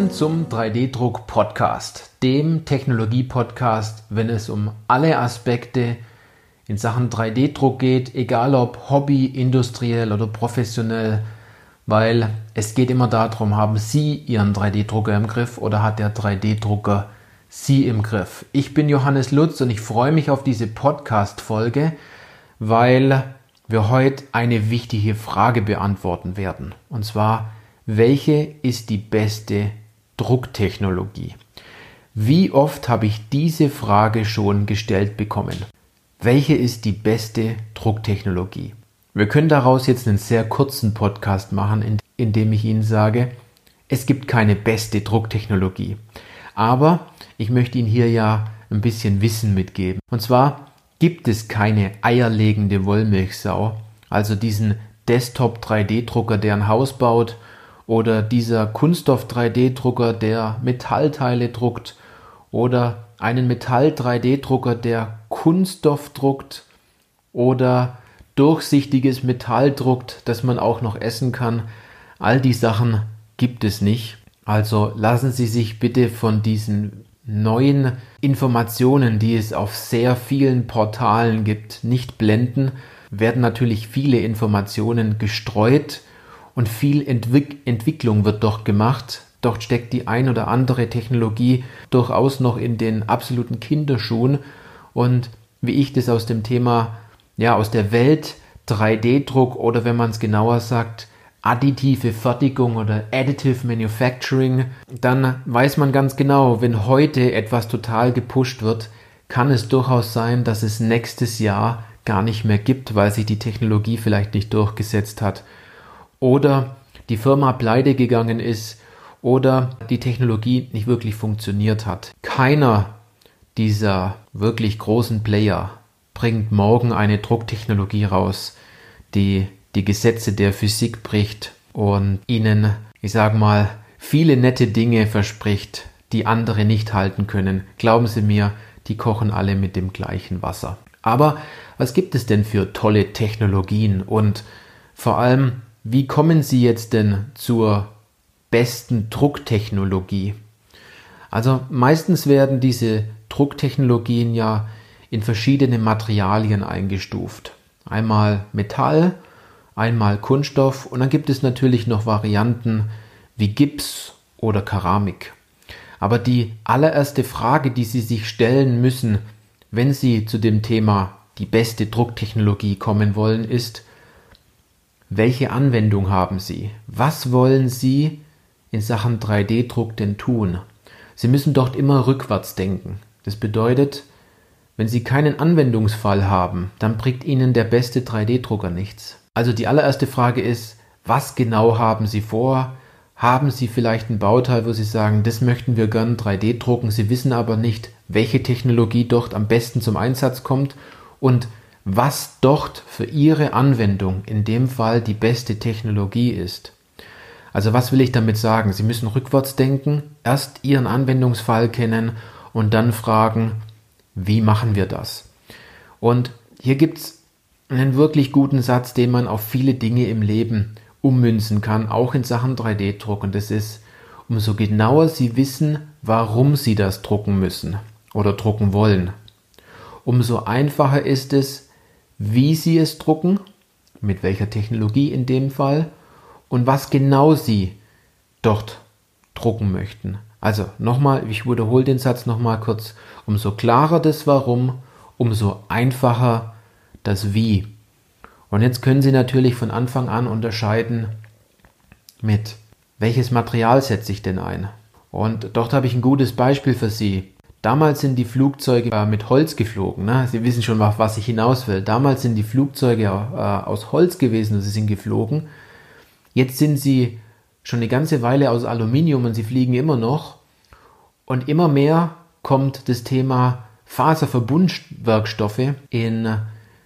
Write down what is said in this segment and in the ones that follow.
willkommen zum 3D-Druck Podcast, dem Technologie-Podcast, wenn es um alle Aspekte in Sachen 3D-Druck geht, egal ob Hobby, industriell oder professionell, weil es geht immer darum, haben Sie Ihren 3D-Drucker im Griff oder hat der 3D-Drucker Sie im Griff? Ich bin Johannes Lutz und ich freue mich auf diese Podcast-Folge, weil wir heute eine wichtige Frage beantworten werden. Und zwar, welche ist die beste Drucktechnologie? Wie oft habe ich diese Frage schon gestellt bekommen? Welche ist die beste Drucktechnologie? Wir können daraus jetzt einen sehr kurzen Podcast machen, in, in dem ich Ihnen sage, es gibt keine beste Drucktechnologie. Aber ich möchte Ihnen hier ja ein bisschen Wissen mitgeben. Und zwar gibt es keine eierlegende Wollmilchsau, also diesen Desktop 3D-Drucker, der ein Haus baut, oder dieser Kunststoff 3D-Drucker, der Metallteile druckt, oder einen Metall 3D-Drucker, der Kunststoff druckt, oder durchsichtiges Metall druckt, das man auch noch essen kann. All die Sachen gibt es nicht. Also lassen Sie sich bitte von diesen neuen Informationen, die es auf sehr vielen Portalen gibt, nicht blenden, werden natürlich viele Informationen gestreut und viel Entwick Entwicklung wird dort gemacht. Dort steckt die ein oder andere Technologie durchaus noch in den absoluten Kinderschuhen und wie ich das aus dem Thema, ja, aus der Welt 3D-Druck oder wenn man es genauer sagt, additive Fertigung oder Additive Manufacturing, dann weiß man ganz genau, wenn heute etwas total gepusht wird, kann es durchaus sein, dass es nächstes Jahr gar nicht mehr gibt, weil sich die Technologie vielleicht nicht durchgesetzt hat. Oder die Firma pleite gegangen ist oder die Technologie nicht wirklich funktioniert hat. Keiner dieser wirklich großen Player bringt morgen eine Drucktechnologie raus, die die Gesetze der Physik bricht und ihnen, ich sag mal, viele nette Dinge verspricht, die andere nicht halten können. Glauben Sie mir, die kochen alle mit dem gleichen Wasser. Aber was gibt es denn für tolle Technologien und vor allem, wie kommen Sie jetzt denn zur besten Drucktechnologie? Also meistens werden diese Drucktechnologien ja in verschiedene Materialien eingestuft. Einmal Metall, einmal Kunststoff und dann gibt es natürlich noch Varianten wie Gips oder Keramik. Aber die allererste Frage, die Sie sich stellen müssen, wenn Sie zu dem Thema die beste Drucktechnologie kommen wollen, ist, welche Anwendung haben Sie? Was wollen Sie in Sachen 3D-Druck denn tun? Sie müssen dort immer rückwärts denken. Das bedeutet, wenn Sie keinen Anwendungsfall haben, dann bringt Ihnen der beste 3D-Drucker nichts. Also die allererste Frage ist, was genau haben Sie vor? Haben Sie vielleicht ein Bauteil, wo Sie sagen, das möchten wir gern 3D drucken, Sie wissen aber nicht, welche Technologie dort am besten zum Einsatz kommt und was dort für Ihre Anwendung in dem Fall die beste Technologie ist. Also was will ich damit sagen? Sie müssen rückwärts denken, erst Ihren Anwendungsfall kennen und dann fragen, wie machen wir das? Und hier gibt es einen wirklich guten Satz, den man auf viele Dinge im Leben ummünzen kann, auch in Sachen 3D-Druck. Und das ist, umso genauer Sie wissen, warum Sie das drucken müssen oder drucken wollen, umso einfacher ist es, wie Sie es drucken, mit welcher Technologie in dem Fall und was genau Sie dort drucken möchten. Also nochmal, ich wiederhole den Satz nochmal kurz. Umso klarer das Warum, umso einfacher das Wie. Und jetzt können Sie natürlich von Anfang an unterscheiden mit, welches Material setze ich denn ein? Und dort habe ich ein gutes Beispiel für Sie. Damals sind die Flugzeuge äh, mit Holz geflogen. Ne? Sie wissen schon, auf was ich hinaus will. Damals sind die Flugzeuge äh, aus Holz gewesen und sie sind geflogen. Jetzt sind sie schon eine ganze Weile aus Aluminium und sie fliegen immer noch. Und immer mehr kommt das Thema Faserverbundwerkstoffe in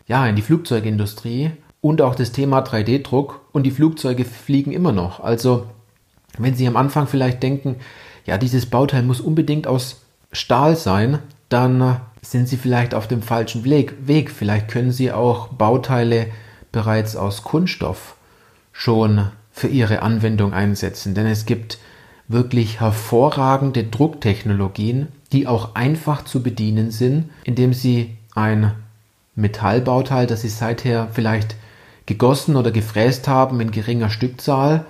ja, in die Flugzeugindustrie und auch das Thema 3D-Druck und die Flugzeuge fliegen immer noch. Also, wenn Sie am Anfang vielleicht denken, ja, dieses Bauteil muss unbedingt aus Stahl sein, dann sind Sie vielleicht auf dem falschen Weg. Vielleicht können Sie auch Bauteile bereits aus Kunststoff schon für Ihre Anwendung einsetzen, denn es gibt wirklich hervorragende Drucktechnologien, die auch einfach zu bedienen sind, indem Sie ein Metallbauteil, das Sie seither vielleicht gegossen oder gefräst haben in geringer Stückzahl,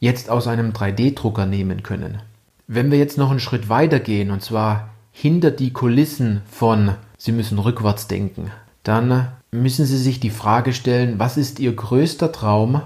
jetzt aus einem 3D-Drucker nehmen können. Wenn wir jetzt noch einen Schritt weiter gehen, und zwar hinter die Kulissen von Sie müssen rückwärts denken, dann müssen Sie sich die Frage stellen, was ist Ihr größter Traum?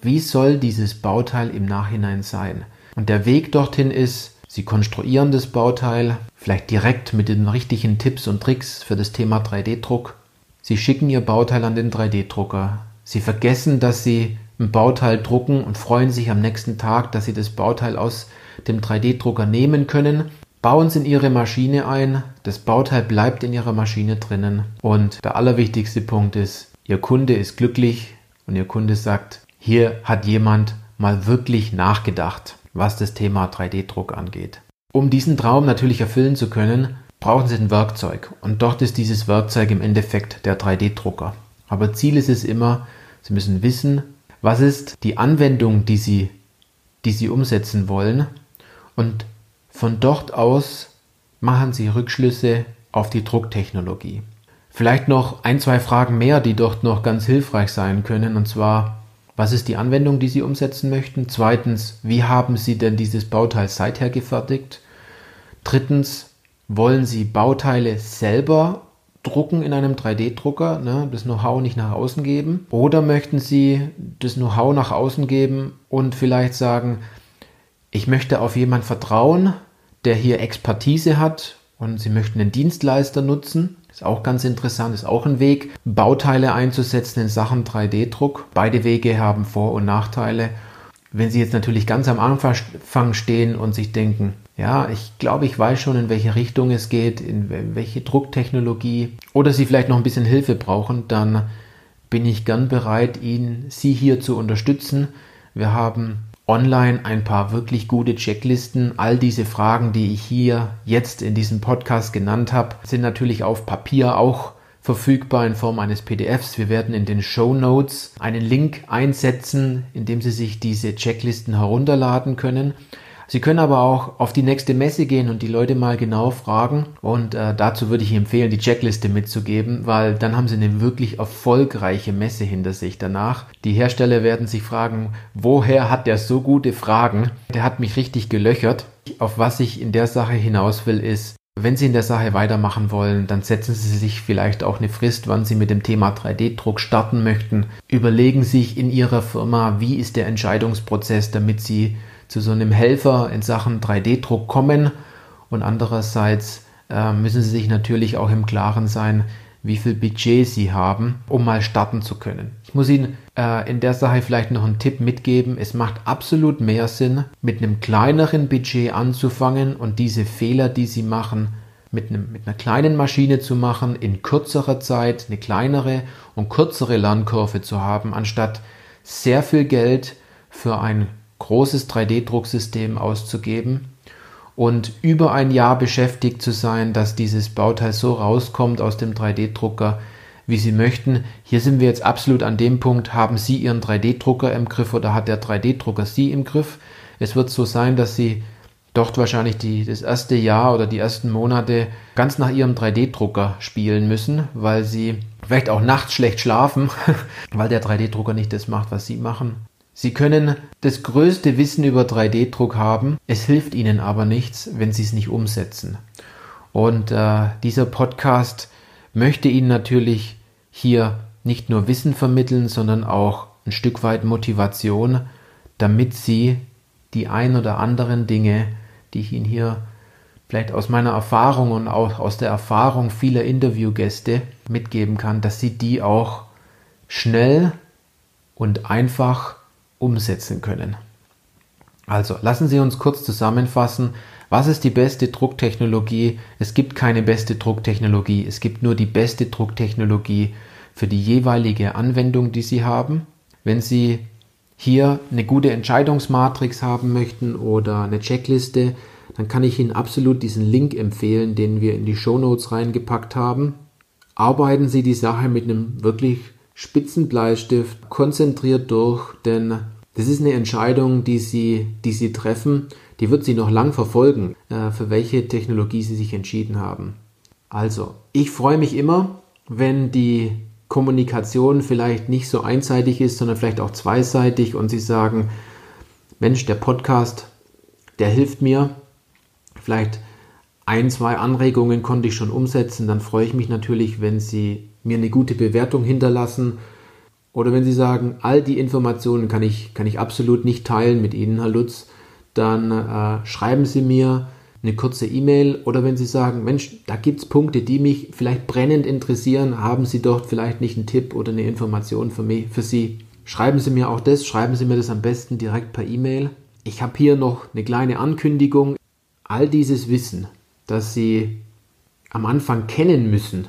Wie soll dieses Bauteil im Nachhinein sein? Und der Weg dorthin ist, Sie konstruieren das Bauteil, vielleicht direkt mit den richtigen Tipps und Tricks für das Thema 3D-Druck. Sie schicken Ihr Bauteil an den 3D-Drucker. Sie vergessen, dass Sie ein Bauteil drucken und freuen sich am nächsten Tag, dass Sie das Bauteil aus dem 3D-Drucker nehmen können. Bauen Sie in Ihre Maschine ein, das Bauteil bleibt in Ihrer Maschine drinnen. Und der allerwichtigste Punkt ist, Ihr Kunde ist glücklich und Ihr Kunde sagt, hier hat jemand mal wirklich nachgedacht, was das Thema 3D-Druck angeht. Um diesen Traum natürlich erfüllen zu können, brauchen Sie ein Werkzeug. Und dort ist dieses Werkzeug im Endeffekt der 3D-Drucker. Aber Ziel ist es immer, Sie müssen wissen, was ist die Anwendung, die Sie, die Sie umsetzen wollen und von dort aus machen Sie Rückschlüsse auf die Drucktechnologie. Vielleicht noch ein, zwei Fragen mehr, die dort noch ganz hilfreich sein können. Und zwar, was ist die Anwendung, die Sie umsetzen möchten? Zweitens, wie haben Sie denn dieses Bauteil seither gefertigt? Drittens, wollen Sie Bauteile selber drucken in einem 3D-Drucker, ne, das Know-how nicht nach außen geben? Oder möchten Sie das Know-how nach außen geben und vielleicht sagen, ich möchte auf jemanden vertrauen, der hier Expertise hat und Sie möchten einen Dienstleister nutzen. Ist auch ganz interessant, ist auch ein Weg, Bauteile einzusetzen in Sachen 3D-Druck. Beide Wege haben Vor- und Nachteile. Wenn Sie jetzt natürlich ganz am Anfang stehen und sich denken, ja, ich glaube, ich weiß schon, in welche Richtung es geht, in welche Drucktechnologie, oder Sie vielleicht noch ein bisschen Hilfe brauchen, dann bin ich gern bereit, Ihnen, Sie hier zu unterstützen. Wir haben online ein paar wirklich gute Checklisten. All diese Fragen, die ich hier jetzt in diesem Podcast genannt habe, sind natürlich auf Papier auch verfügbar in Form eines PDFs. Wir werden in den Show Notes einen Link einsetzen, in dem Sie sich diese Checklisten herunterladen können. Sie können aber auch auf die nächste Messe gehen und die Leute mal genau fragen. Und äh, dazu würde ich empfehlen, die Checkliste mitzugeben, weil dann haben Sie eine wirklich erfolgreiche Messe hinter sich danach. Die Hersteller werden sich fragen, woher hat der so gute Fragen? Der hat mich richtig gelöchert. Auf was ich in der Sache hinaus will, ist, wenn Sie in der Sache weitermachen wollen, dann setzen Sie sich vielleicht auch eine Frist, wann Sie mit dem Thema 3D-Druck starten möchten. Überlegen Sie sich in Ihrer Firma, wie ist der Entscheidungsprozess, damit Sie zu so einem Helfer in Sachen 3D-Druck kommen und andererseits äh, müssen sie sich natürlich auch im Klaren sein, wie viel Budget sie haben, um mal starten zu können. Ich muss Ihnen äh, in der Sache vielleicht noch einen Tipp mitgeben. Es macht absolut mehr Sinn, mit einem kleineren Budget anzufangen und diese Fehler, die Sie machen, mit, einem, mit einer kleinen Maschine zu machen, in kürzerer Zeit eine kleinere und kürzere Lernkurve zu haben, anstatt sehr viel Geld für ein großes 3D-Drucksystem auszugeben und über ein Jahr beschäftigt zu sein, dass dieses Bauteil so rauskommt aus dem 3D-Drucker, wie Sie möchten. Hier sind wir jetzt absolut an dem Punkt, haben Sie Ihren 3D-Drucker im Griff oder hat der 3D-Drucker Sie im Griff? Es wird so sein, dass Sie dort wahrscheinlich die, das erste Jahr oder die ersten Monate ganz nach Ihrem 3D-Drucker spielen müssen, weil Sie vielleicht auch nachts schlecht schlafen, weil der 3D-Drucker nicht das macht, was Sie machen. Sie können das größte Wissen über 3D-Druck haben, es hilft Ihnen aber nichts, wenn Sie es nicht umsetzen. Und äh, dieser Podcast möchte Ihnen natürlich hier nicht nur Wissen vermitteln, sondern auch ein Stück weit Motivation, damit Sie die ein oder anderen Dinge, die ich Ihnen hier vielleicht aus meiner Erfahrung und auch aus der Erfahrung vieler Interviewgäste mitgeben kann, dass Sie die auch schnell und einfach umsetzen können. Also lassen Sie uns kurz zusammenfassen. Was ist die beste Drucktechnologie? Es gibt keine beste Drucktechnologie. Es gibt nur die beste Drucktechnologie für die jeweilige Anwendung, die Sie haben. Wenn Sie hier eine gute Entscheidungsmatrix haben möchten oder eine Checkliste, dann kann ich Ihnen absolut diesen Link empfehlen, den wir in die Show Notes reingepackt haben. Arbeiten Sie die Sache mit einem wirklich Spitzenbleistift konzentriert durch, denn Das ist eine Entscheidung, die Sie, die Sie treffen, die wird Sie noch lang verfolgen, äh, für welche Technologie Sie sich entschieden haben. Also, ich freue mich immer, wenn die Kommunikation vielleicht nicht so einseitig ist, sondern vielleicht auch zweiseitig und Sie sagen, Mensch, der Podcast, der hilft mir. Vielleicht ein, zwei Anregungen konnte ich schon umsetzen. Dann freue ich mich natürlich, wenn Sie mir eine gute Bewertung hinterlassen oder wenn Sie sagen, all die Informationen kann ich, kann ich absolut nicht teilen mit Ihnen, Herr Lutz, dann äh, schreiben Sie mir eine kurze E-Mail oder wenn Sie sagen, Mensch, da gibt es Punkte, die mich vielleicht brennend interessieren, haben Sie dort vielleicht nicht einen Tipp oder eine Information für, mich, für Sie. Schreiben Sie mir auch das, schreiben Sie mir das am besten direkt per E-Mail. Ich habe hier noch eine kleine Ankündigung. All dieses Wissen, das Sie am Anfang kennen müssen,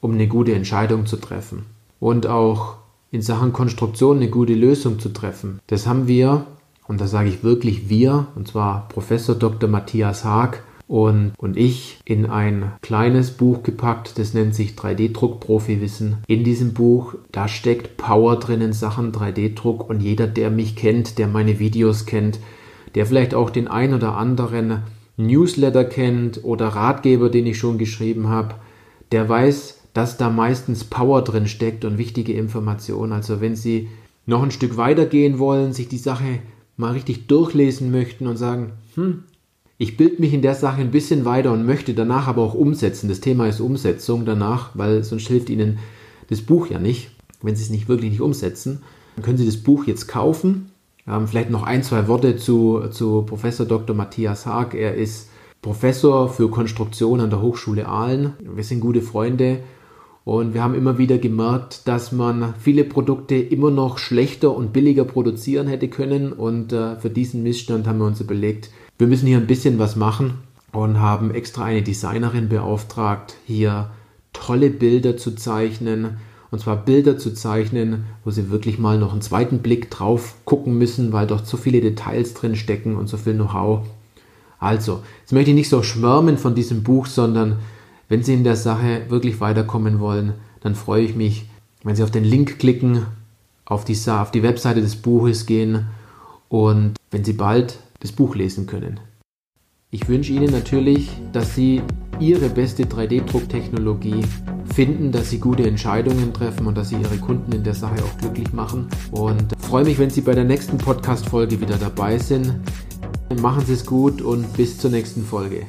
um eine gute Entscheidung zu treffen und auch in Sachen Konstruktion eine gute Lösung zu treffen. Das haben wir, und da sage ich wirklich wir, und zwar Professor Dr. Matthias Haag und, und ich, in ein kleines Buch gepackt, das nennt sich 3D-Druck-Profi-Wissen. In diesem Buch, da steckt Power drin in Sachen 3D-Druck und jeder, der mich kennt, der meine Videos kennt, der vielleicht auch den ein oder anderen Newsletter kennt oder Ratgeber, den ich schon geschrieben habe, der weiß, dass da meistens Power drin steckt und wichtige Informationen. Also wenn Sie noch ein Stück weiter gehen wollen, sich die Sache mal richtig durchlesen möchten und sagen, hm, ich bilde mich in der Sache ein bisschen weiter und möchte danach aber auch umsetzen. Das Thema ist Umsetzung danach, weil sonst hilft Ihnen das Buch ja nicht, wenn Sie es nicht wirklich nicht umsetzen. Dann können Sie das Buch jetzt kaufen. Ähm, vielleicht noch ein, zwei Worte zu, zu Professor Dr. Matthias Haag. Er ist Professor für Konstruktion an der Hochschule Aalen. Wir sind gute Freunde und wir haben immer wieder gemerkt, dass man viele Produkte immer noch schlechter und billiger produzieren hätte können. Und äh, für diesen Missstand haben wir uns überlegt, wir müssen hier ein bisschen was machen und haben extra eine Designerin beauftragt, hier tolle Bilder zu zeichnen. Und zwar Bilder zu zeichnen, wo sie wirklich mal noch einen zweiten Blick drauf gucken müssen, weil dort so viele Details drin stecken und so viel Know-how. Also, jetzt möchte ich nicht so schwärmen von diesem Buch, sondern wenn Sie in der Sache wirklich weiterkommen wollen, dann freue ich mich, wenn Sie auf den Link klicken, auf die, auf die Webseite des Buches gehen und wenn Sie bald das Buch lesen können. Ich wünsche Ihnen natürlich, dass Sie Ihre beste 3D-Drucktechnologie finden, dass Sie gute Entscheidungen treffen und dass Sie Ihre Kunden in der Sache auch glücklich machen. Und freue mich, wenn Sie bei der nächsten Podcast-Folge wieder dabei sind. Machen Sie es gut und bis zur nächsten Folge.